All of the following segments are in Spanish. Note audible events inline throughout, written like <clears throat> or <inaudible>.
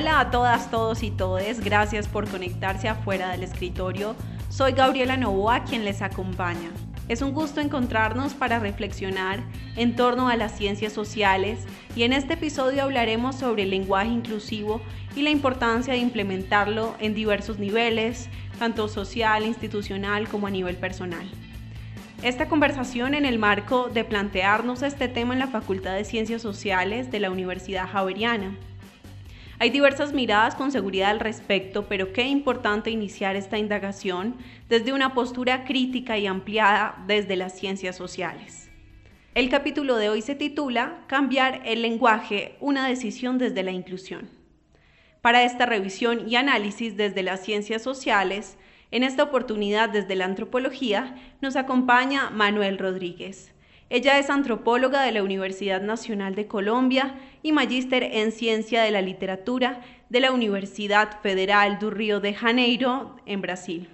Hola a todas, todos y todes, gracias por conectarse afuera del escritorio. Soy Gabriela Novoa quien les acompaña. Es un gusto encontrarnos para reflexionar en torno a las ciencias sociales y en este episodio hablaremos sobre el lenguaje inclusivo y la importancia de implementarlo en diversos niveles, tanto social, institucional como a nivel personal. Esta conversación en el marco de plantearnos este tema en la Facultad de Ciencias Sociales de la Universidad Javeriana. Hay diversas miradas con seguridad al respecto, pero qué importante iniciar esta indagación desde una postura crítica y ampliada desde las ciencias sociales. El capítulo de hoy se titula Cambiar el lenguaje, una decisión desde la inclusión. Para esta revisión y análisis desde las ciencias sociales, en esta oportunidad desde la antropología, nos acompaña Manuel Rodríguez. Ella es antropóloga de la Universidad Nacional de Colombia y magíster en Ciencia de la Literatura de la Universidad Federal do Río de Janeiro, en Brasil.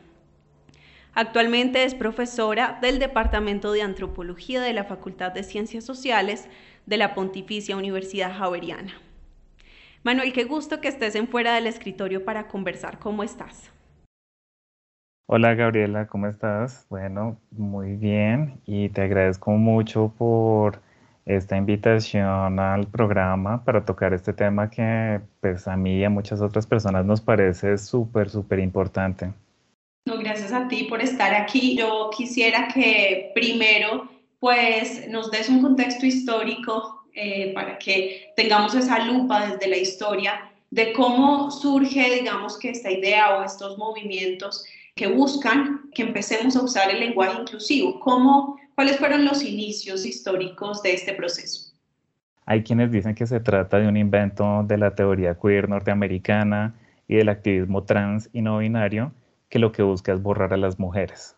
Actualmente es profesora del Departamento de Antropología de la Facultad de Ciencias Sociales de la Pontificia Universidad Javeriana. Manuel, qué gusto que estés en fuera del escritorio para conversar. ¿Cómo estás? Hola Gabriela, ¿cómo estás? Bueno, muy bien y te agradezco mucho por esta invitación al programa para tocar este tema que pues a mí y a muchas otras personas nos parece súper, súper importante. No, gracias a ti por estar aquí. Yo quisiera que primero pues nos des un contexto histórico eh, para que tengamos esa lupa desde la historia de cómo surge, digamos, que esta idea o estos movimientos que buscan que empecemos a usar el lenguaje inclusivo. ¿Cómo, ¿Cuáles fueron los inicios históricos de este proceso? Hay quienes dicen que se trata de un invento de la teoría queer norteamericana y del activismo trans y no binario que lo que busca es borrar a las mujeres.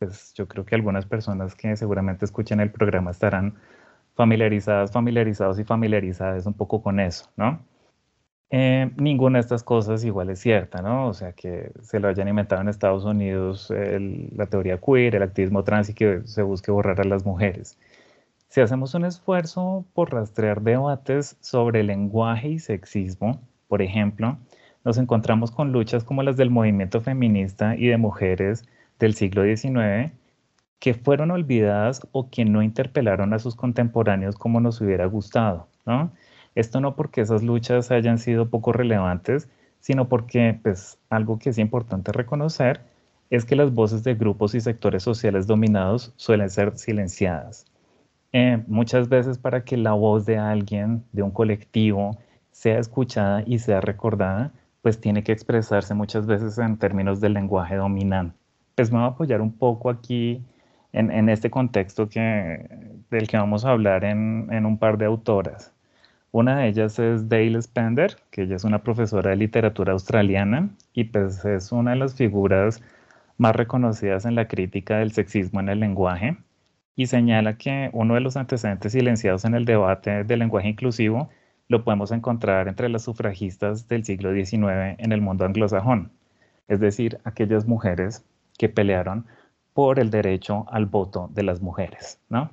Pues yo creo que algunas personas que seguramente escuchan el programa estarán familiarizadas, familiarizados y familiarizadas un poco con eso, ¿no? Eh, ninguna de estas cosas igual es cierta, ¿no? O sea, que se lo hayan inventado en Estados Unidos la teoría queer, el activismo trans y que se busque borrar a las mujeres. Si hacemos un esfuerzo por rastrear debates sobre lenguaje y sexismo, por ejemplo, nos encontramos con luchas como las del movimiento feminista y de mujeres del siglo XIX que fueron olvidadas o que no interpelaron a sus contemporáneos como nos hubiera gustado, ¿no? Esto no porque esas luchas hayan sido poco relevantes, sino porque pues, algo que es importante reconocer es que las voces de grupos y sectores sociales dominados suelen ser silenciadas. Eh, muchas veces para que la voz de alguien, de un colectivo, sea escuchada y sea recordada, pues tiene que expresarse muchas veces en términos del lenguaje dominante. Pues me voy a apoyar un poco aquí en, este contexto que, del que vamos a hablar en, en un par de autoras. Una de ellas es Dale Spender, que ella es una profesora de literatura australiana y pues es una de las figuras más reconocidas en la crítica del sexismo en el lenguaje y señala que uno de los antecedentes silenciados en el debate del lenguaje inclusivo lo podemos encontrar entre las sufragistas del siglo XIX en el mundo anglosajón, es decir, aquellas mujeres que pelearon por el derecho al voto de las mujeres, ¿no?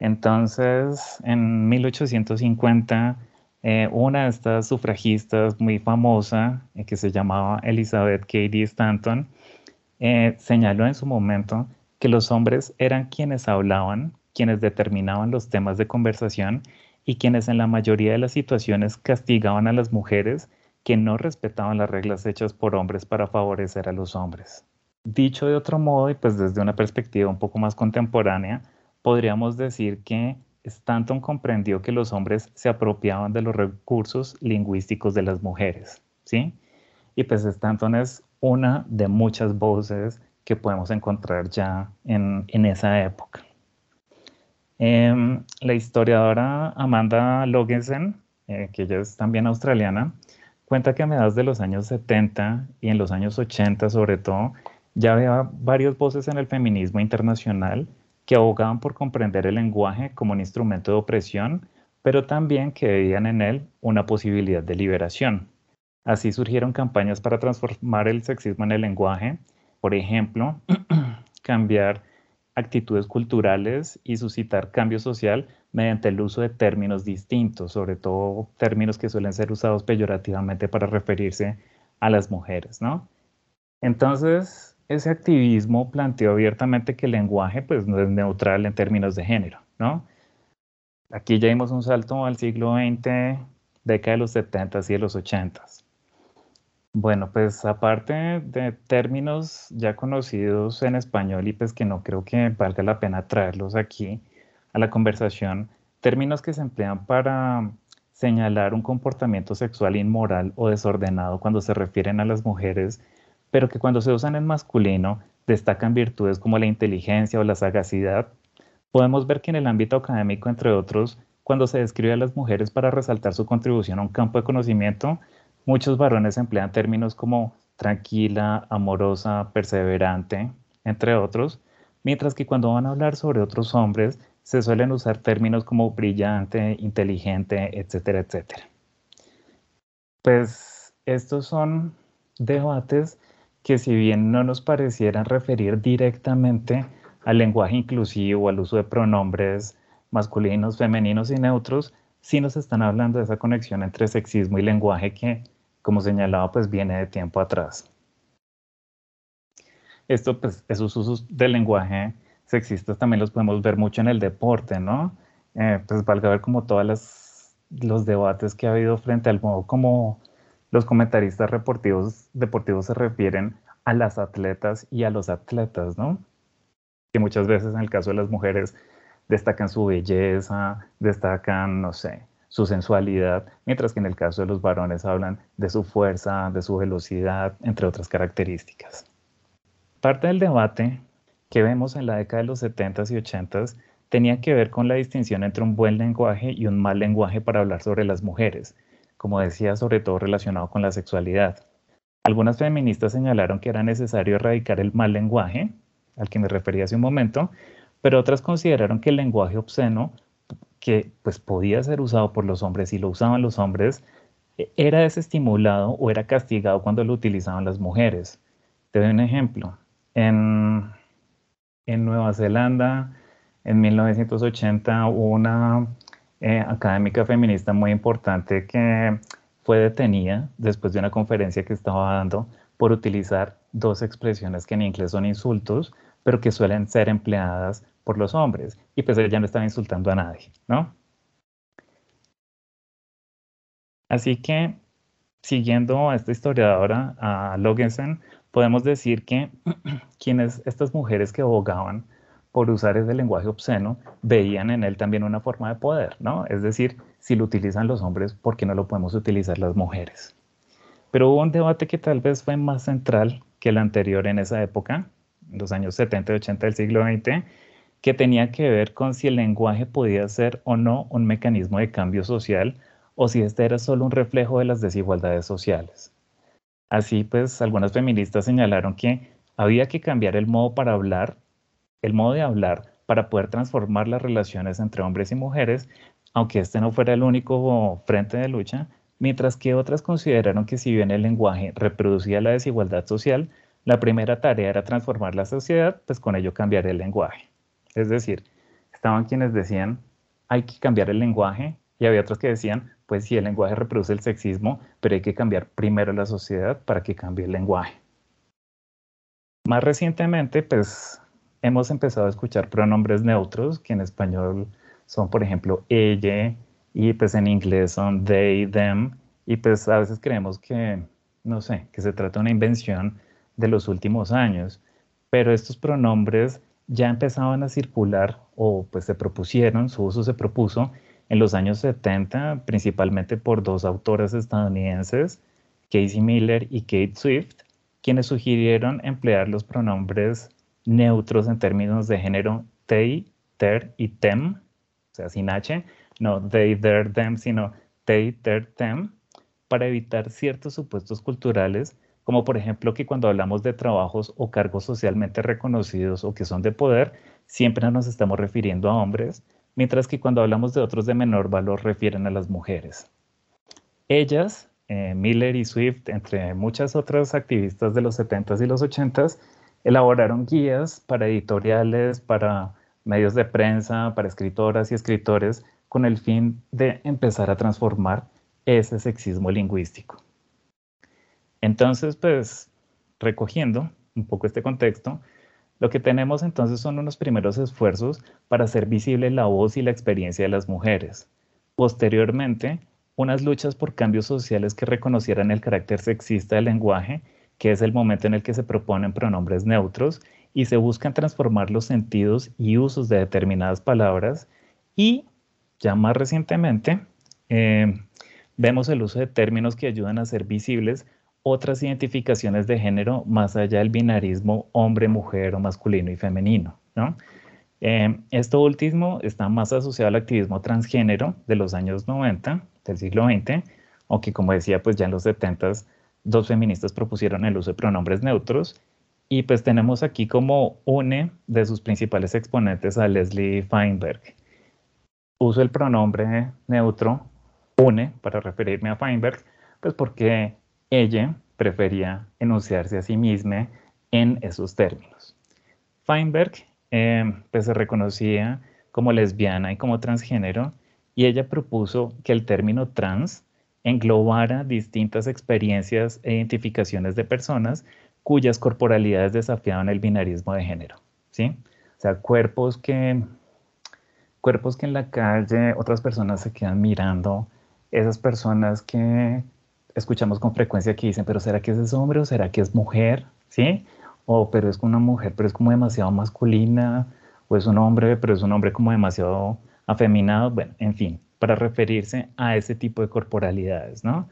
Entonces, en 1850, eh, una de estas sufragistas muy famosa, eh, que se llamaba Elizabeth Cady Stanton, eh, señaló en su momento que los hombres eran quienes hablaban, quienes determinaban los temas de conversación y quienes en la mayoría de las situaciones castigaban a las mujeres que no respetaban las reglas hechas por hombres para favorecer a los hombres. Dicho de otro modo y pues desde una perspectiva un poco más contemporánea, podríamos decir que Stanton comprendió que los hombres se apropiaban de los recursos lingüísticos de las mujeres, ¿sí? Y pues Stanton es una de muchas voces que podemos encontrar ya en, esa época. Em, la historiadora Amanda Logensen, eh, que ella es también australiana, cuenta que a mediados de los años 70 y en los años 80 sobre todo, ya había varias voces en el feminismo internacional que abogaban por comprender el lenguaje como un instrumento de opresión, pero también que veían en él una posibilidad de liberación. Así surgieron campañas para transformar el sexismo en el lenguaje, por ejemplo, <clears throat> cambiar actitudes culturales y suscitar cambio social mediante el uso de términos distintos, sobre todo términos que suelen ser usados peyorativamente para referirse a las mujeres, ¿no? Entonces, ese activismo planteó abiertamente que el lenguaje pues, no es neutral en términos de género, ¿no? Aquí ya dimos un salto al siglo XX, década de los 70 y de los 80. Bueno, pues aparte de términos ya conocidos en español y pues que no creo que valga la pena traerlos aquí a la conversación, términos que se emplean para señalar un comportamiento sexual inmoral o desordenado cuando se refieren a las mujeres, pero que cuando se usan en masculino destacan virtudes como la inteligencia o la sagacidad, podemos ver que en el ámbito académico, entre otros, cuando se describe a las mujeres para resaltar su contribución a un campo de conocimiento, Muchos varones emplean términos como tranquila, amorosa, perseverante, entre otros, mientras que cuando van a hablar sobre otros hombres se suelen usar términos como brillante, inteligente, etcétera, etcétera. Pues estos son debates que si bien no nos parecieran referir directamente al lenguaje inclusivo, al uso de pronombres masculinos, femeninos y neutros, sí nos están hablando de esa conexión entre sexismo y lenguaje que como señalaba, pues viene de tiempo atrás. Esto, pues, esos usos del lenguaje sexistas también los podemos ver mucho en el deporte, ¿no? Eh, pues valga ver como todos los debates que ha habido frente al modo como los comentaristas deportivos, se refieren a las atletas y a los atletas, ¿no? Que muchas veces en el caso de las mujeres destacan su belleza, destacan, no sé, su sensualidad, mientras que en el caso de los varones hablan de su fuerza, de su velocidad, entre otras características. Parte del debate que vemos en la década de los 70s y 80s tenía que ver con la distinción entre un buen lenguaje y un mal lenguaje para hablar sobre las mujeres, como decía, sobre todo relacionado con la sexualidad. Algunas feministas señalaron que era necesario erradicar el mal lenguaje, al que me refería hace un momento, pero otras consideraron que el lenguaje obsceno que pues podía ser usado por los hombres y lo usaban los hombres, e, era desestimulado o era castigado cuando lo utilizaban las mujeres. Te doy un ejemplo. En, en Nueva Zelanda, en 1980, hubo una eh, académica feminista muy importante que fue detenida después de una conferencia que estaba dando por utilizar dos expresiones que en inglés son insultos, pero que suelen ser empleadas por los hombres. Y pues ella no estaba insultando a nadie, ¿no? Así que, siguiendo a esta historiadora, a Logensen, podemos decir que <clears throat> quienes, estas mujeres que abogaban por usar ese lenguaje obsceno, veían en él también una forma de poder, ¿no? Es decir, si lo utilizan los hombres, ¿por qué no lo podemos utilizar las mujeres? Pero hubo un debate que tal vez fue más central que el anterior en esa época, en los años 70 y 80 del siglo XX, que tenía que ver con si el lenguaje podía ser o no un mecanismo de cambio social o si este era solo un reflejo de las desigualdades sociales. Así pues, algunas feministas señalaron que había que cambiar el modo para hablar, el modo de hablar para poder transformar las relaciones entre hombres y mujeres, aunque este no fuera el único frente de lucha, mientras que otras consideraron que si bien el lenguaje reproducía la desigualdad social, la primera tarea era transformar la sociedad, pues con ello cambiar el lenguaje. Es decir, estaban quienes decían, hay que cambiar el lenguaje, y había otros que decían, pues sí, el lenguaje reproduce el sexismo, pero hay que cambiar primero la sociedad para que cambie el lenguaje. Más recientemente, pues hemos empezado a escuchar pronombres neutros, que en español son, por ejemplo, ella, y pues en inglés son they, them, y pues a veces creemos que, no sé, que se trata de una invención de los últimos años, pero estos pronombres ya empezaban a circular o pues se propusieron, su uso se propuso en los años 70, principalmente por dos autoras estadounidenses, Casey Miller y Kate Swift, quienes sugirieron emplear los pronombres neutros en términos de género they, their y them, o sea, sin H, no they, their, them, sino they, their, them, para evitar ciertos supuestos culturales como por ejemplo que cuando hablamos de trabajos o cargos socialmente reconocidos o que son de poder, siempre nos estamos refiriendo a hombres, mientras que cuando hablamos de otros de menor valor refieren a las mujeres. Ellas, eh, Miller y Swift, entre muchas otras activistas de los 70s y los 80s, elaboraron guías para editoriales, para medios de prensa, para escritoras y escritores, con el fin de empezar a transformar ese sexismo lingüístico. Entonces, pues, recogiendo un poco este contexto, lo que tenemos entonces son unos primeros esfuerzos para hacer visible la voz y la experiencia de las mujeres. Posteriormente, unas luchas por cambios sociales que reconocieran el carácter sexista del lenguaje, que es el momento en el que se proponen pronombres neutros y se buscan transformar los sentidos y usos de determinadas palabras. Y ya más recientemente, eh, vemos el uso de términos que ayudan a ser visibles otras identificaciones de género más allá del binarismo hombre, mujer o masculino y femenino. ¿no? Eh, esto último está más asociado al activismo transgénero de los años 90 del siglo XX, aunque como decía, pues ya en los 70 dos feministas propusieron el uso de pronombres neutros y pues tenemos aquí como une de sus principales exponentes a Leslie Feinberg. Uso el pronombre neutro une para referirme a Feinberg, pues porque ella prefería enunciarse a sí misma en esos términos. Feinberg eh, pues se reconocía como lesbiana y como transgénero y ella propuso que el término trans englobara distintas experiencias e identificaciones de personas cuyas corporalidades desafiaban el binarismo de género, ¿sí? O sea, cuerpos que, cuerpos que en la calle otras personas se quedan mirando, esas personas que escuchamos con frecuencia que dicen, pero ¿será que es hombre o será que es mujer? ¿Sí? O pero es una mujer, pero es como demasiado masculina, o es un hombre, pero es un hombre como demasiado afeminado, bueno, en fin, para referirse a ese tipo de corporalidades, ¿no?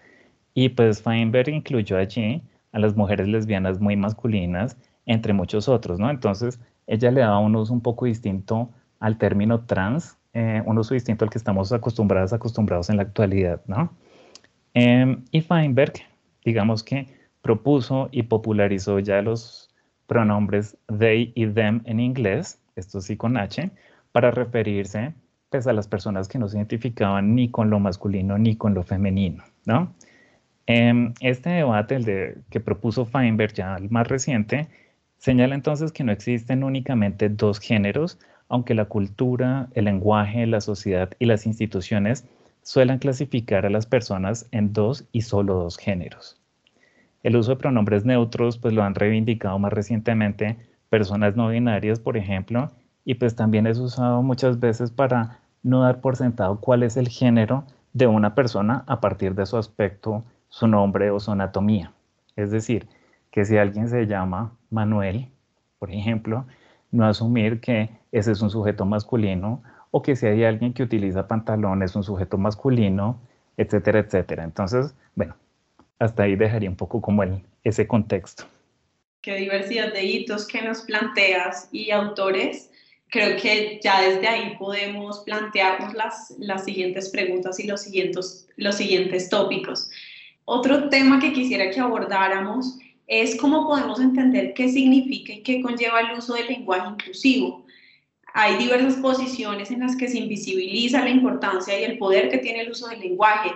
Y pues Feinberg incluyó allí a las mujeres lesbianas muy masculinas, entre muchos otros, ¿no? Entonces, ella le daba un uso un poco distinto al término trans, eh, un uso distinto al que estamos acostumbrados, acostumbrados en la actualidad, ¿no? Em, y Feinberg, digamos que propuso y popularizó ya los pronombres they y them en inglés, esto sí con H, para referirse pues, a las personas que no se identificaban ni con lo masculino ni con lo femenino, ¿no? Em, este debate, el de, que propuso Feinberg ya el más reciente, señala entonces que no existen únicamente dos géneros, aunque la cultura, el lenguaje, la sociedad y las instituciones suelen clasificar a las personas en dos y solo dos géneros. El uso de pronombres neutros pues lo han reivindicado más recientemente personas no binarias, por ejemplo, y pues también es usado muchas veces para no dar por sentado cuál es el género de una persona a partir de su aspecto, su nombre o su anatomía. Es decir, que si alguien se llama Manuel, por ejemplo, no asumir que ese es un sujeto masculino o que si hay alguien que utiliza pantalones, un sujeto masculino, etcétera, etcétera. Entonces, bueno, hasta ahí dejaría un poco como el, ese contexto. Qué diversidad de hitos que nos planteas y autores. Creo que ya desde ahí podemos plantearnos las, las siguientes preguntas y los siguientes, los siguientes tópicos. Otro tema que quisiera que abordáramos es cómo podemos entender qué significa y qué conlleva el uso del lenguaje inclusivo hay diversas posiciones en las que se invisibiliza la importancia y el poder que tiene el uso del lenguaje.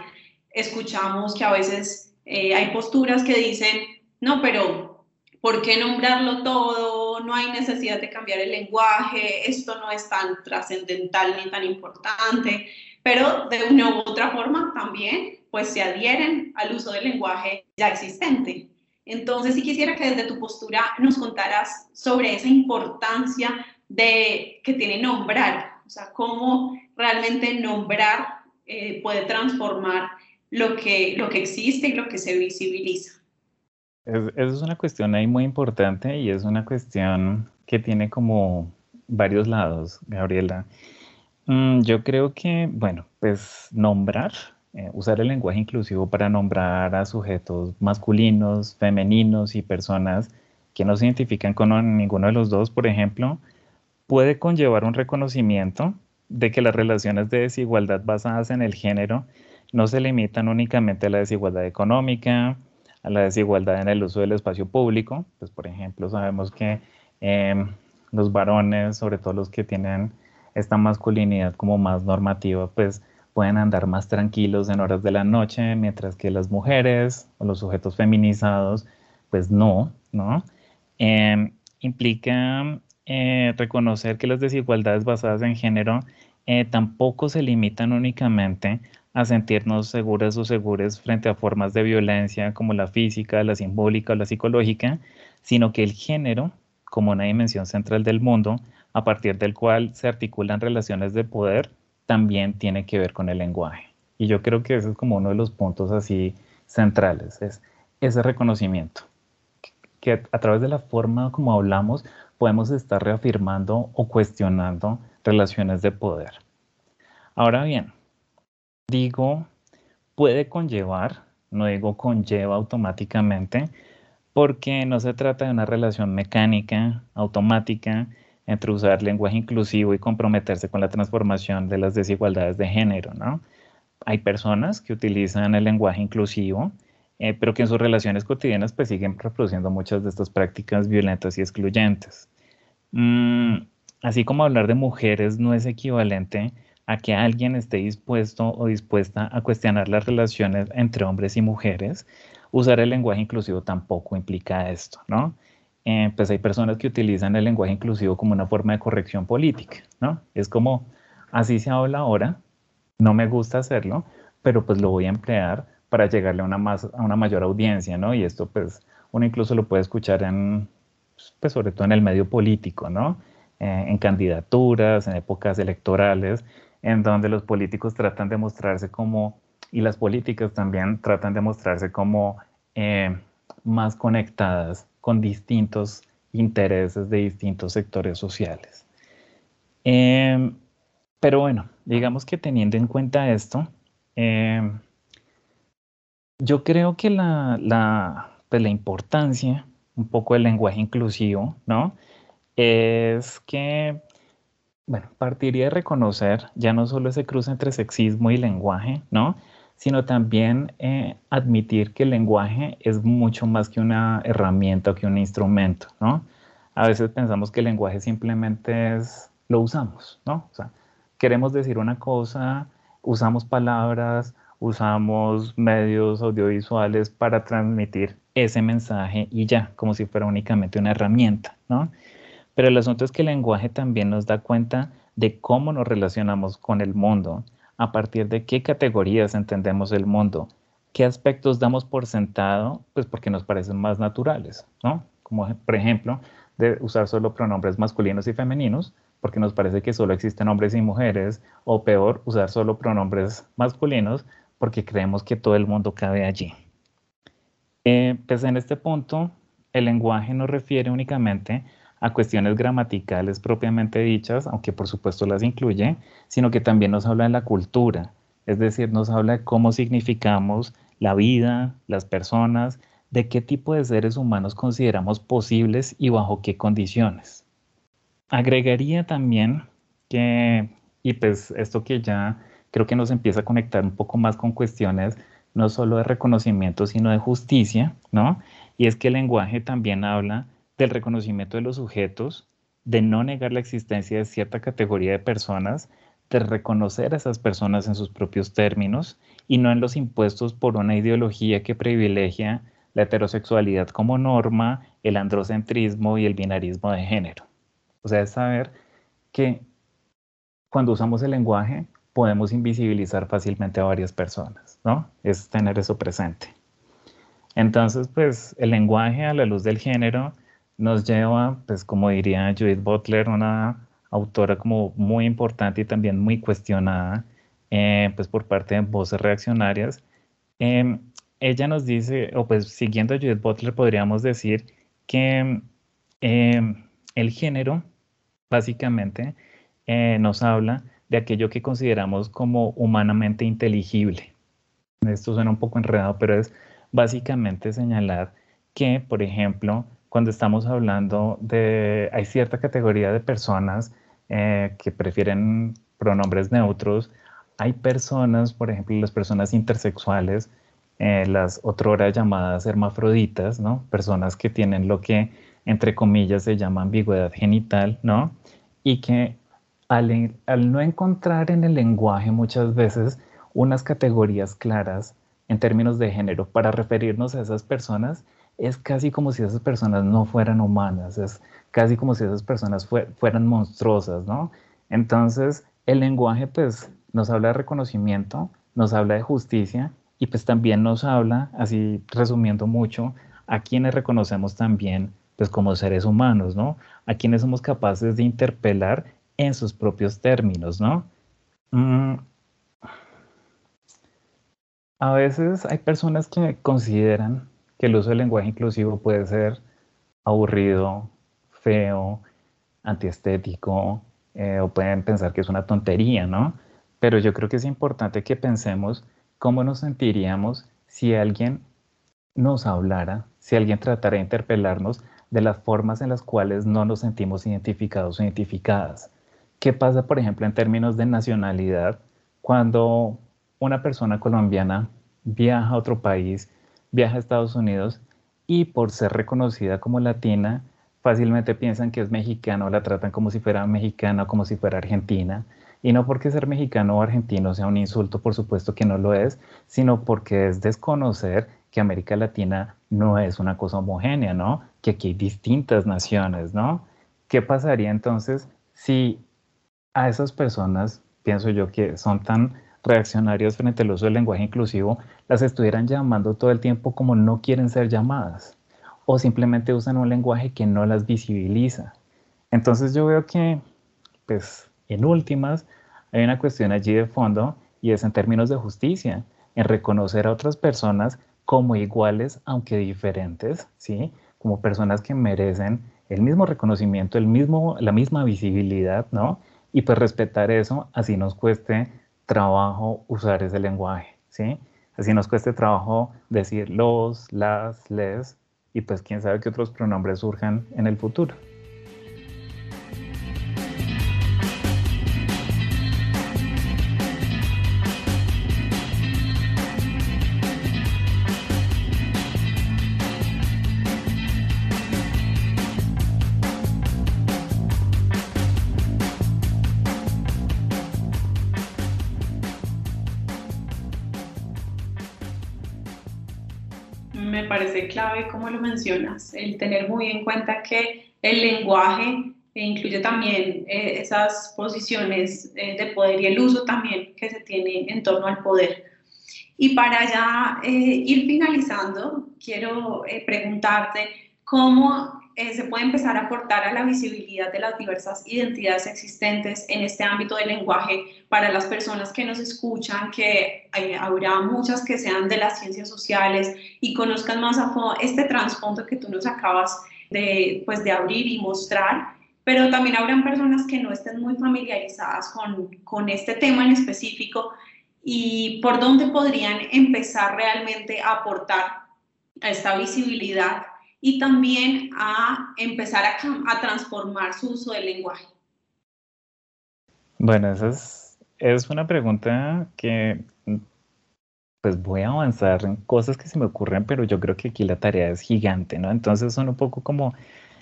Escuchamos que a veces eh, hay posturas que dicen, no, pero ¿por qué nombrarlo todo? No hay necesidad de cambiar el lenguaje, esto no es tan trascendental ni tan importante, pero de una u otra forma también pues se adhieren al uso del lenguaje ya existente. Entonces, si quisiera que desde tu postura nos contaras sobre esa importancia de, que tiene nombrar, o sea, cómo realmente nombrar eh, puede transformar lo que, lo que existe y lo que se visibiliza. Esa es una cuestión ahí muy importante y es una cuestión que tiene como varios lados, Gabriela. Mm, yo creo que, bueno, pues nombrar, eh, usar el lenguaje inclusivo para nombrar a sujetos masculinos, femeninos y personas que no se identifican con ninguno de los dos, por ejemplo, puede conllevar un reconocimiento de que las relaciones de desigualdad basadas en el género no se limitan únicamente a la desigualdad económica, a la desigualdad en el uso del espacio público. Pues, por ejemplo, sabemos que em, los varones, sobre todo los que tienen esta masculinidad como más normativa, pues pueden andar más tranquilos en horas de la noche, mientras que las mujeres o los sujetos feminizados, pues no, ¿no? Em, implica eh, reconocer que las desigualdades basadas en género eh, tampoco se limitan únicamente a sentirnos seguras o seguras frente a formas de violencia como la física, la simbólica o la psicológica, sino que el género, como una dimensión central del mundo, a partir del cual se articulan relaciones de poder, también tiene que ver con el lenguaje. Y yo creo que ese es como uno de los puntos así centrales, es ese reconocimiento, que a través de la forma como hablamos podemos estar reafirmando o cuestionando relaciones de poder. Ahora bien, digo puede conllevar, no digo conlleva automáticamente, porque no se trata de una relación mecánica, automática, entre usar lenguaje inclusivo y comprometerse con la transformación de las desigualdades de género, ¿no? Hay personas que utilizan el lenguaje inclusivo, eh, pero que en sus relaciones cotidianas pues siguen reproduciendo muchas de estas prácticas violentas y excluyentes. Mm, así como hablar de mujeres no es equivalente a que alguien esté dispuesto o dispuesta a cuestionar las relaciones entre hombres y mujeres, usar el lenguaje inclusivo tampoco implica esto, ¿no? Eh, pues hay personas que utilizan el lenguaje inclusivo como una forma de corrección política, ¿no? Es como, así se habla ahora, no me gusta hacerlo, pero pues lo voy a emplear para llegarle a una, más, a una mayor audiencia, ¿no? Y esto pues uno incluso lo puede escuchar en, pues sobre todo en el medio político, ¿no? Eh, en candidaturas, en épocas electorales, en donde los políticos tratan de mostrarse como, y las políticas también tratan de mostrarse como eh, más conectadas con distintos intereses de distintos sectores sociales. Em, pero bueno, digamos que teniendo en cuenta esto, em, yo creo que la, la, pues la importancia un poco del lenguaje inclusivo, ¿no? Es que, bueno, partiría de reconocer ya no solo ese cruce entre sexismo y lenguaje, ¿no? Sino también eh, admitir que el lenguaje es mucho más que una herramienta o que un instrumento, ¿no? A veces pensamos que el lenguaje simplemente es, lo usamos, ¿no? Queremos decir una cosa, usamos palabras, usamos medios audiovisuales para transmitir ese mensaje y ya, como si fuera únicamente una herramienta, ¿no? Pero el asunto es que el lenguaje también nos da cuenta de cómo nos relacionamos con el mundo, a partir de qué categorías entendemos el mundo, qué aspectos damos por sentado, pues porque nos parecen más naturales, ¿no? Como por ejemplo, de usar solo pronombres masculinos y femeninos, porque nos parece que solo existen hombres y mujeres, o peor, usar solo pronombres masculinos, porque creemos que todo el mundo cabe allí. Eh, pues en este punto, el lenguaje no refiere únicamente a cuestiones gramaticales propiamente dichas, aunque por supuesto las incluye, sino que también nos habla de la cultura, es decir, nos habla de cómo significamos la vida, las personas, de qué tipo de seres humanos consideramos posibles y bajo qué condiciones. Agregaría también que, y pues esto que ya creo que nos empieza a conectar un poco más con cuestiones no solo de reconocimiento, sino de justicia, ¿no? Y es que el lenguaje también habla del reconocimiento de los sujetos, de no negar la existencia de cierta categoría de personas, de reconocer a esas personas en sus propios términos y no en los impuestos por una ideología que privilegia la heterosexualidad como norma, el androcentrismo y el binarismo de género. O sea, es saber que cuando usamos el lenguaje podemos invisibilizar fácilmente a varias personas, ¿no? Es tener eso presente. Entonces, pues el lenguaje a la luz del género nos lleva, pues como diría Judith Butler, una autora como muy importante y también muy cuestionada, eh, pues por parte de voces reaccionarias. Em, ella nos dice, o pues siguiendo a Judith Butler podríamos decir que em, el género básicamente eh, nos habla de aquello que consideramos como humanamente inteligible. Esto suena un poco enredado, pero es básicamente señalar que, por ejemplo, cuando estamos hablando de, hay cierta categoría de personas eh, que prefieren pronombres neutros, hay personas, por ejemplo, las personas intersexuales, eh, las otrora llamadas hermafroditas, ¿no? Personas que tienen lo que, entre comillas, se llama ambigüedad genital, ¿no? Y que al, no encontrar en el lenguaje muchas veces unas categorías claras en términos de género para referirnos a esas personas, es casi como si esas personas no fueran humanas, es casi como si esas personas fueran monstruosas, ¿no? Entonces, el lenguaje pues nos habla de reconocimiento, nos habla de justicia y pues también nos habla, así resumiendo mucho, a quienes reconocemos también pues como seres humanos, ¿no? A quienes somos capaces de interpelar en sus propios términos, ¿no? Mm. A veces hay personas que consideran que el uso del lenguaje inclusivo puede ser aburrido, feo, antiestético, eh, o pueden pensar que es una tontería, ¿no? Pero yo creo que es importante que pensemos cómo nos sentiríamos si alguien nos hablara, si alguien tratara de interpelarnos de las formas en las cuales no nos sentimos identificados o identificadas. ¿Qué pasa, por ejemplo, en términos de nacionalidad cuando una persona colombiana viaja a otro país, viaja a Estados Unidos y por ser reconocida como latina, fácilmente piensan que es mexicano, la tratan como si fuera mexicana o como si fuera argentina. Y no porque ser mexicano o argentino sea un insulto, por supuesto que no lo es, sino porque es desconocer que América Latina no es una cosa homogénea, ¿no? Que aquí hay distintas naciones, ¿no? ¿Qué pasaría entonces si a esas personas, pienso yo, que son tan reaccionarios frente al uso del lenguaje inclusivo, las estuvieran llamando todo el tiempo como no quieren ser llamadas? O simplemente usan un lenguaje que no las visibiliza. Entonces yo veo que, pues, en últimas, hay una cuestión allí de fondo y es en términos de justicia, en reconocer a otras personas como iguales, aunque diferentes, ¿sí? Como personas que merecen el mismo reconocimiento, el mismo, la misma visibilidad, ¿no? Y pues respetar eso, así nos cueste trabajo usar ese lenguaje, ¿sí? Así nos cueste trabajo decir los, las, les, y pues quién sabe qué otros pronombres surjan en el futuro. Mencionas, el tener muy en cuenta que el lenguaje incluye también eh, esas posiciones eh, de poder y el uso también que se tiene en torno al poder. Y para ya eh, ir finalizando, quiero preguntarte cómo eh, se puede empezar a aportar a la visibilidad de las diversas identidades existentes en este ámbito del lenguaje para las personas que nos escuchan, que habrá muchas que sean de las ciencias sociales y conozcan más a fondo este trasfondo que tú nos acabas de, pues, de abrir y mostrar, pero también habrán personas que no estén muy familiarizadas con, con este tema en específico y por dónde podrían empezar realmente a aportar a esta visibilidad y también a empezar a, transformar su uso del lenguaje? Bueno, esa es, una pregunta que pues voy a avanzar en cosas que se me ocurren, pero yo creo que aquí la tarea es gigante, ¿no? Entonces son un poco como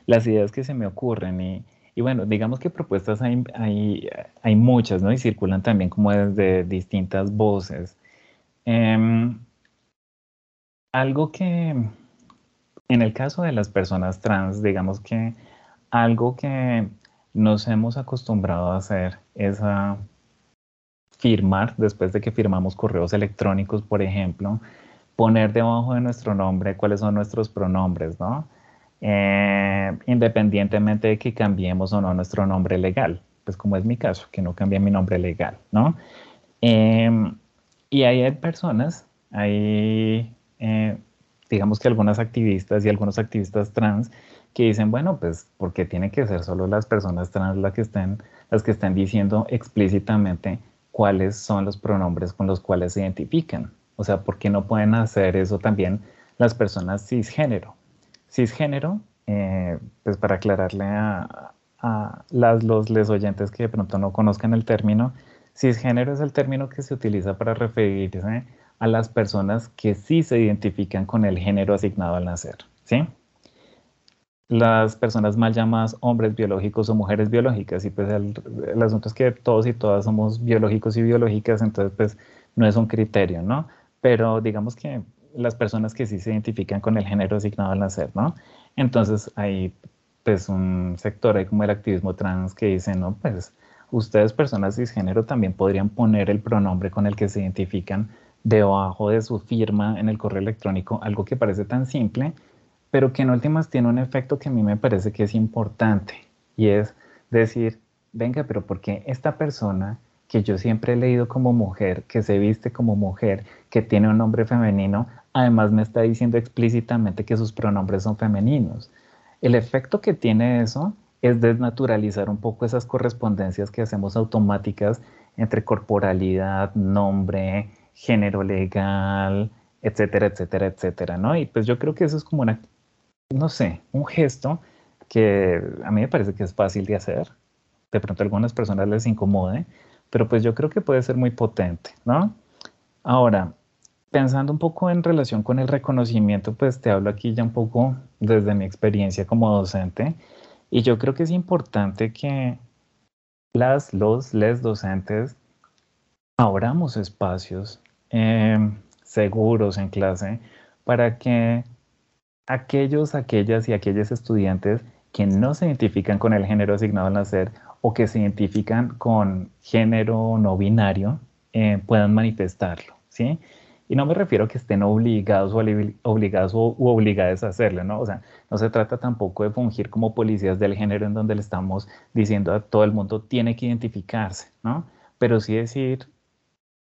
las ideas que se me ocurren y, y bueno, digamos que propuestas hay, hay, hay, muchas, ¿no? Y circulan también como desde distintas voces. Em, algo que, en el caso de las personas trans, digamos que algo que nos hemos acostumbrado a hacer es a firmar, después de que firmamos correos electrónicos, por ejemplo, poner debajo de nuestro nombre cuáles son nuestros pronombres, ¿no? Eh, independientemente de que cambiemos o no nuestro nombre legal, pues como es mi caso, que no cambia mi nombre legal, ¿no? Em, y ahí hay personas, hay eh, digamos que algunas activistas y algunos activistas trans que dicen, bueno, pues porque tiene que ser solo las personas trans las que estén, las que estén diciendo explícitamente cuáles son los pronombres con los cuales se identifican. O sea, ¿por qué no pueden hacer eso también las personas cisgénero? Cisgénero, eh, pues para aclararle a, a los les oyentes que de pronto no conozcan el término, cisgénero es el término que se utiliza para referirse a las personas que sí se identifican con el género asignado al nacer, ¿sí? Las personas mal llamadas hombres biológicos o mujeres biológicas, y pues el, asunto es que todos y todas somos biológicos y biológicas, entonces pues no es un criterio, ¿no? Pero digamos que las personas que sí se identifican con el género asignado al nacer, ¿no? Entonces hay pues un sector ahí como el activismo trans que dice, no, pues ustedes personas cisgénero también podrían poner el pronombre con el que se identifican debajo de su firma en el correo electrónico, algo que parece tan simple, pero que en últimas tiene un efecto que a mí me parece que es importante y es decir, venga, pero ¿por qué esta persona que yo siempre he leído como mujer, que se viste como mujer, que tiene un nombre femenino, además me está diciendo explícitamente que sus pronombres son femeninos? El efecto que tiene eso es desnaturalizar un poco esas correspondencias que hacemos automáticas entre corporalidad, nombre, género legal, etcétera, etcétera, etcétera, ¿no? Y pues yo creo que eso es como una, no sé, un gesto que a mí me parece que es fácil de hacer. De pronto a algunas personas les incomode, pero pues yo creo que puede ser muy potente, ¿no? Ahora, pensando un poco en relación con el reconocimiento, pues te hablo aquí ya un poco desde mi experiencia como docente, y yo creo que es importante que las, los, les docentes abramos espacios Em, seguros en clase para que aquellos, aquellas y aquellos estudiantes que no se identifican con el género asignado al nacer o que se identifican con género no binario eh, puedan manifestarlo, ¿sí? Y no me refiero a que estén obligados o obligados obligadas a hacerlo, ¿no? O sea, no se trata tampoco de fungir como policías del género en donde le estamos diciendo a todo el mundo tiene que identificarse, ¿no? Pero sí decir,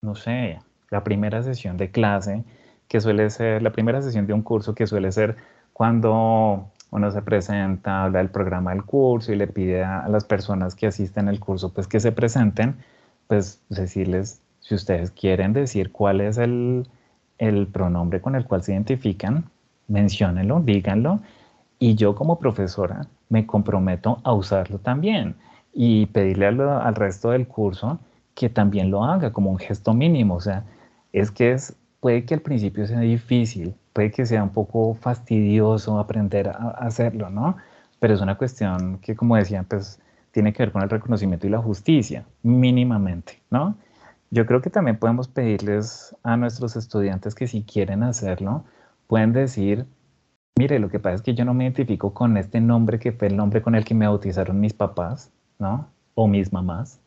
no sé, la primera sesión de clase, que suele ser la primera sesión de un curso, que suele ser cuando uno se presenta, habla del programa del curso y le pide a, las personas que asisten al curso, pues que se presenten, pues decirles, si ustedes quieren decir cuál es el, el pronombre con el cual se identifican, menciónenlo, díganlo, y yo como profesora me comprometo a usarlo también y pedirle al, al resto del curso que también lo haga como un gesto mínimo, o sea, es que es, puede que al principio sea difícil, puede que sea un poco fastidioso aprender a, hacerlo, ¿no? Pero es una cuestión que, como decía, pues tiene que ver con el reconocimiento y la justicia, mínimamente, ¿no? Yo creo que también podemos pedirles a nuestros estudiantes que si quieren hacerlo, pueden decir, mire, lo que pasa es que yo no me identifico con este nombre que fue el nombre con el que me bautizaron mis papás, ¿no? O mis mamás,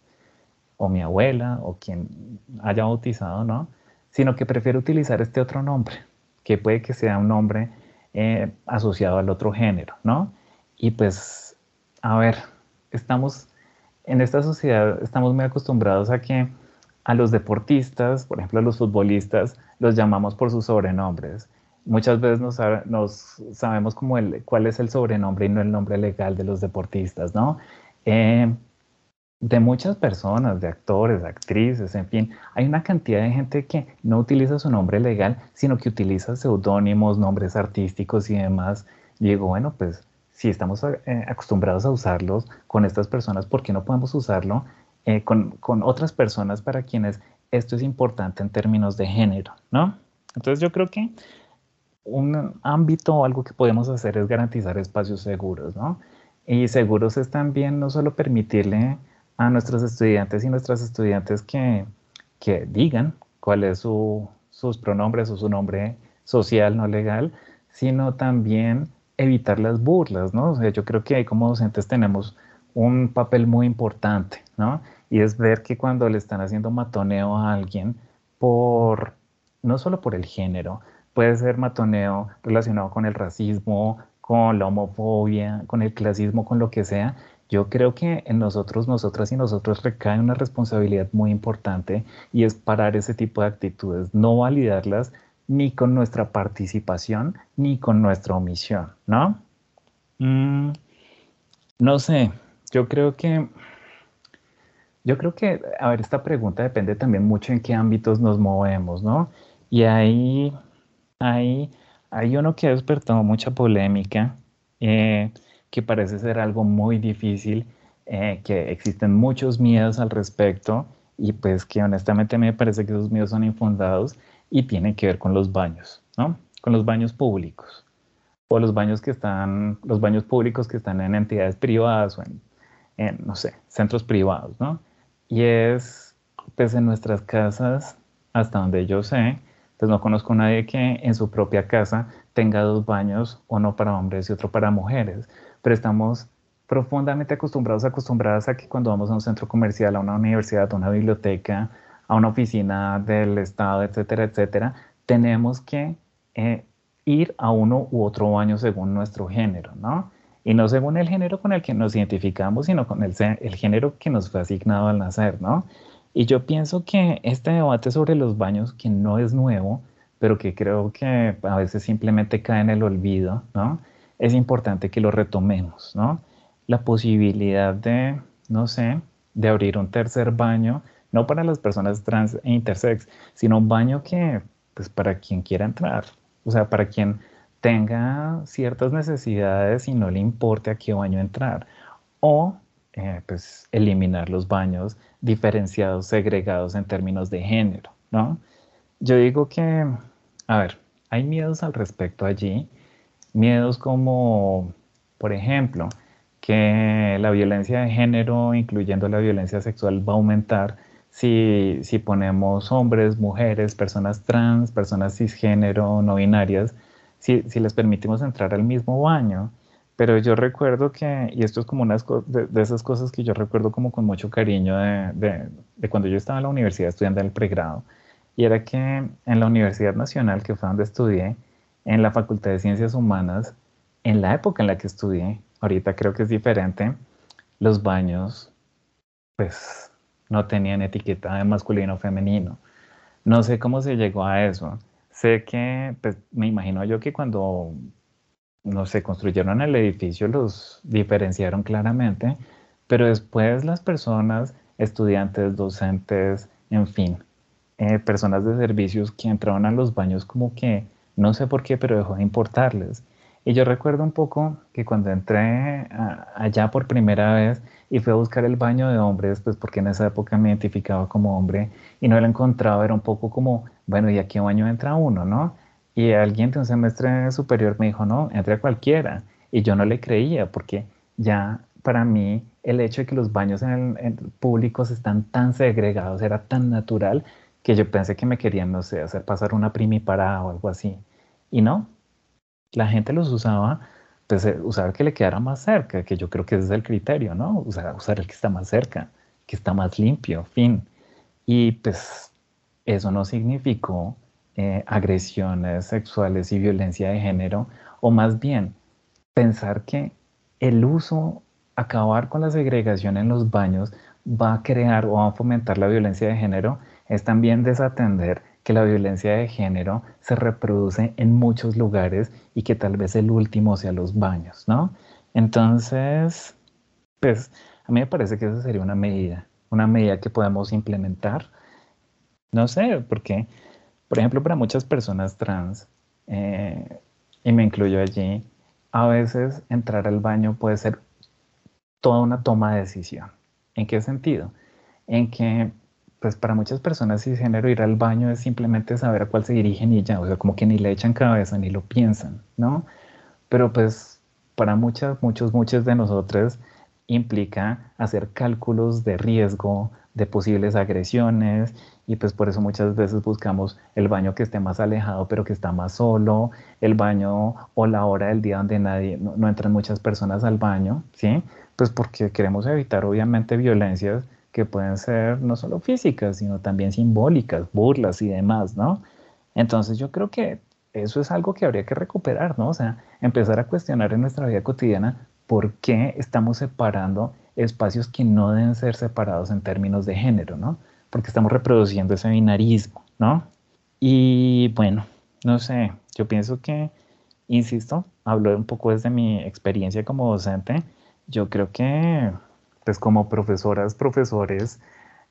o mi abuela, o quien haya bautizado, ¿no? Sino que prefiero utilizar este otro nombre, que puede que sea un nombre eh, asociado al otro género, ¿no? Y pues, a ver, estamos en esta sociedad, estamos muy acostumbrados a que a los deportistas, por ejemplo a los futbolistas, los llamamos por sus sobrenombres. Muchas veces nos, sabemos como el, cuál es el sobrenombre y no el nombre legal de los deportistas, ¿no? Eh, de muchas personas, de actores, actrices, en fin, hay una cantidad de gente que no utiliza su nombre legal, sino que utiliza seudónimos, nombres artísticos y demás. Y digo, bueno, pues si estamos eh, acostumbrados a usarlos con estas personas, ¿por qué no podemos usarlo eh, con, con, otras personas para quienes esto es importante en términos de género, ¿no? Entonces yo creo que un ámbito o algo que podemos hacer es garantizar espacios seguros, ¿no? Y seguros es también no solo permitirle a nuestros estudiantes y nuestras estudiantes que, que digan cuál es su, sus pronombres o su nombre social, no legal, sino también evitar las burlas, ¿no? O sea, yo creo que ahí como docentes tenemos un papel muy importante, ¿no? Y es ver que cuando le están haciendo matoneo a alguien por, no solo por el género, puede ser matoneo relacionado con el racismo, con la homofobia, con el clasismo, con lo que sea, yo creo que en nosotros, nosotras y nosotros recae una responsabilidad muy importante y es parar ese tipo de actitudes, no validarlas ni con nuestra participación ni con nuestra omisión, ¿no? Mm, no sé, yo creo que, yo creo que, a ver, esta pregunta depende también mucho en qué ámbitos nos movemos, ¿no? Y ahí, ahí, hay uno que ha despertado mucha polémica. Eh, que parece ser algo muy difícil, eh, que existen muchos miedos al respecto y pues que honestamente me parece que esos miedos son infundados y tienen que ver con los baños, ¿no? Con los baños públicos o los baños que están, los baños públicos que están en entidades privadas o en, en no sé, centros privados, ¿no? Y es, pues en nuestras casas, hasta donde yo sé, pues no conozco a nadie que en su propia casa tenga dos baños, uno para hombres y otro para mujeres, pero estamos profundamente acostumbrados, acostumbradas a que cuando vamos a un centro comercial, a una universidad, a una biblioteca, a una oficina del Estado, etcétera, etcétera, tenemos que eh, ir a uno u otro baño según nuestro género, ¿no? Y no según el género con el que nos identificamos, sino con el, el género que nos fue asignado al nacer, ¿no? Y yo pienso que este debate sobre los baños, que no es nuevo, pero que creo que a veces simplemente cae en el olvido, ¿no? Es importante que lo retomemos, ¿no? La posibilidad de, no sé, de abrir un tercer baño, no para las personas trans e intersex, sino un baño que, pues, para quien quiera entrar, o sea, para quien tenga ciertas necesidades y no le importe a qué baño entrar, o, eh, pues, eliminar los baños diferenciados, segregados en términos de género, ¿no? Yo digo que, a ver, hay miedos al respecto allí, miedos como, por ejemplo, que la violencia de género, incluyendo la violencia sexual, va a aumentar si, si ponemos hombres, mujeres, personas trans, personas cisgénero, no binarias, si, si les permitimos entrar al mismo baño. Pero yo recuerdo que, y esto es como una de, esas cosas que yo recuerdo como con mucho cariño de, de, cuando yo estaba en la universidad estudiando el pregrado, y era que en la Universidad Nacional, que fue donde estudié, en la Facultad de Ciencias Humanas, en la época en la que estudié, ahorita creo que es diferente, los baños, pues no tenían etiqueta de masculino o femenino. No sé cómo se llegó a eso. Sé que, pues me imagino yo que cuando no se construyeron el edificio, los diferenciaron claramente, pero después las personas, estudiantes, docentes, en fin, eh, personas de servicios que entraban a los baños como que, no sé por qué, pero dejó de importarles. Y yo recuerdo un poco que cuando entré allá por primera vez y fui a buscar el baño de hombres, pues porque en esa época me identificaba como hombre y no lo encontraba, era un poco como, bueno, ¿y a qué baño entra uno, no? Y alguien de un semestre superior me dijo, no, entre a cualquiera. Y yo no le creía porque ya para mí el hecho de que los baños en, públicos están tan segregados era tan natural que yo pensé que me querían, no sé, hacer pasar una primiparada o algo así. Y no, la gente los usaba, pues eh, usar que le quedara más cerca, que yo creo que ese es el criterio, ¿no? Usar, el que está más cerca, que está más limpio, fin. Y pues eso no significó eh, agresiones sexuales y violencia de género, o más bien pensar que el uso, acabar con la segregación en los baños va a crear o va a fomentar la violencia de género, es también desatender que la violencia de género se reproduce en muchos lugares y que tal vez el último sea los baños, ¿no? Entonces, pues a mí me parece que esa sería una medida, una medida que podemos implementar. No sé, porque por ejemplo, para muchas personas trans, eh, y me incluyo allí, a veces entrar al baño puede ser toda una toma de decisión. ¿En qué sentido? En que, pues para muchas personas cisgénero ir al baño es simplemente saber a cuál se dirigen y ya, o sea, como que ni le echan cabeza ni lo piensan, ¿no? Pero pues para muchas, muchos, muchos de nosotros implica hacer cálculos de riesgo, de posibles agresiones y pues por eso muchas veces buscamos el baño que esté más alejado pero que está más solo, el baño o la hora del día donde nadie, no, entran muchas personas al baño, ¿sí? Pues porque queremos evitar obviamente violencias que pueden ser no solo físicas, sino también simbólicas, burlas y demás, ¿no? Entonces yo creo que eso es algo que habría que recuperar, ¿no? O sea, empezar a cuestionar en nuestra vida cotidiana por qué estamos separando espacios que no deben ser separados en términos de género, ¿no? Porque estamos reproduciendo ese binarismo, ¿no? Y bueno, no sé, yo pienso que, insisto, hablo un poco desde mi experiencia como docente, yo creo que, pues como profesoras, profesores,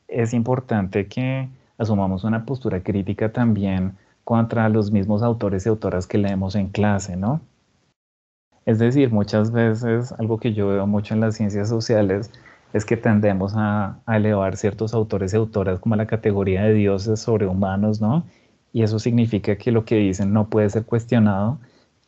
es importante que asumamos una postura crítica también contra los mismos autores y autoras que leemos en clase, ¿no? Es decir, muchas veces algo que yo veo mucho en las ciencias sociales es que tendemos a, elevar ciertos autores y autoras como a la categoría de dioses sobrehumanos, ¿no? Y eso significa que lo que dicen no puede ser cuestionado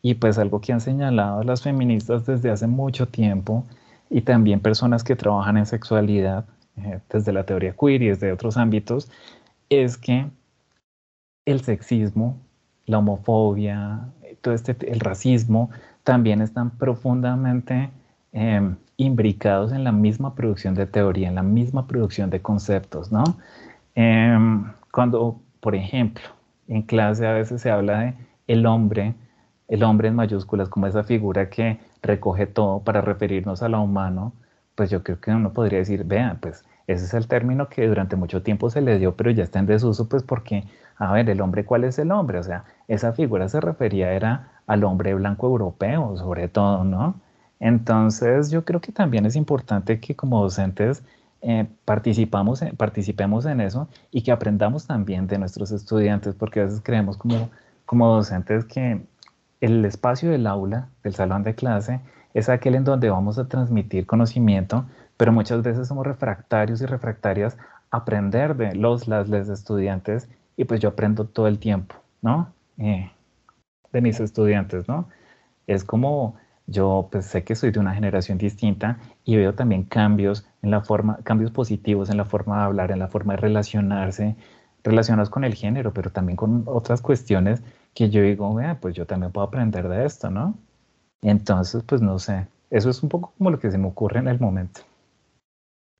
y pues algo que han señalado las feministas desde hace mucho tiempo y también personas que trabajan en sexualidad eh, desde la teoría queer y desde otros ámbitos es que el sexismo, la homofobia, todo este, el racismo, también están profundamente em, imbricados en la misma producción de teoría, en la misma producción de conceptos, ¿no? Em, cuando, por ejemplo, en clase a veces se habla de el hombre, el hombre en mayúsculas como esa figura que recoge todo para referirnos a lo humano, pues yo creo que uno podría decir, vean, pues ese es el término que durante mucho tiempo se le dio, pero ya está en desuso, pues porque, a ver, el hombre, ¿cuál es el hombre? O sea, esa figura se refería era al hombre blanco europeo, sobre todo, ¿no? Entonces, yo creo que también es importante que como docentes eh, participamos, participemos en eso y que aprendamos también de nuestros estudiantes, porque a veces creemos como, como docentes que el espacio del aula, del salón de clase, es aquel en donde vamos a transmitir conocimiento, pero muchas veces somos refractarios y refractarias a aprender de los, las, les estudiantes y pues yo aprendo todo el tiempo, ¿no? Eh, de mis estudiantes, ¿no? Es como yo pues sé que soy de una generación distinta y veo también cambios en la forma, cambios positivos en la forma de hablar, en la forma de relacionarse, relacionados con el género, pero también con otras cuestiones que yo digo, vea, pues yo también puedo aprender de esto, ¿no? Entonces, pues no sé, eso es un poco como lo que se me ocurre en el momento.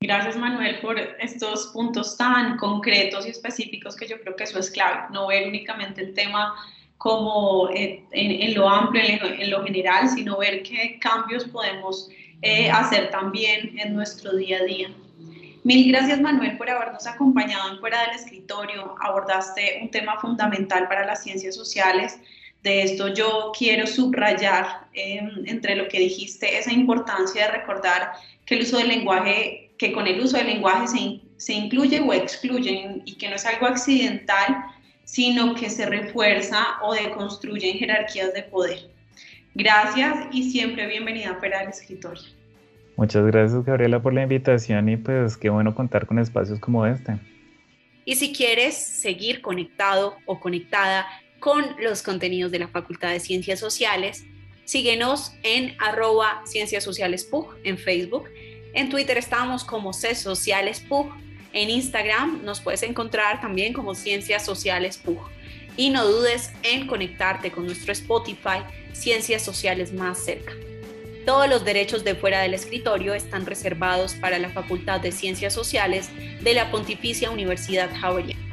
Gracias Manuel por estos puntos tan concretos y específicos que yo creo que eso es clave, no ver únicamente el tema como eh, en, lo amplio, en lo, general, sino ver qué cambios podemos eh, hacer también en nuestro día a día. Mil gracias Manuel por habernos acompañado en Fuera del Escritorio. Abordaste un tema fundamental para las ciencias sociales. De esto yo quiero subrayar em, entre lo que dijiste esa importancia de recordar que el uso del lenguaje, que con el uso del lenguaje se, se incluye o excluye y que no es algo accidental, sino que se refuerza o deconstruye en jerarquías de poder. Gracias y siempre bienvenida Fuera del Escritorio. Muchas gracias Gabriela por la invitación y pues qué bueno contar con espacios como este. Y si quieres seguir conectado o conectada con los contenidos de la Facultad de Ciencias Sociales, síguenos en arroba Ciencias Sociales PUG en Facebook. En Twitter estamos como C Sociales PUG. En Instagram nos puedes encontrar también como Ciencias Sociales PUG. Y no dudes en conectarte con nuestro Spotify Ciencias Sociales más cerca. Todos los derechos de fuera del escritorio están reservados para la Facultad de Ciencias Sociales de la Pontificia Universidad Javeriana.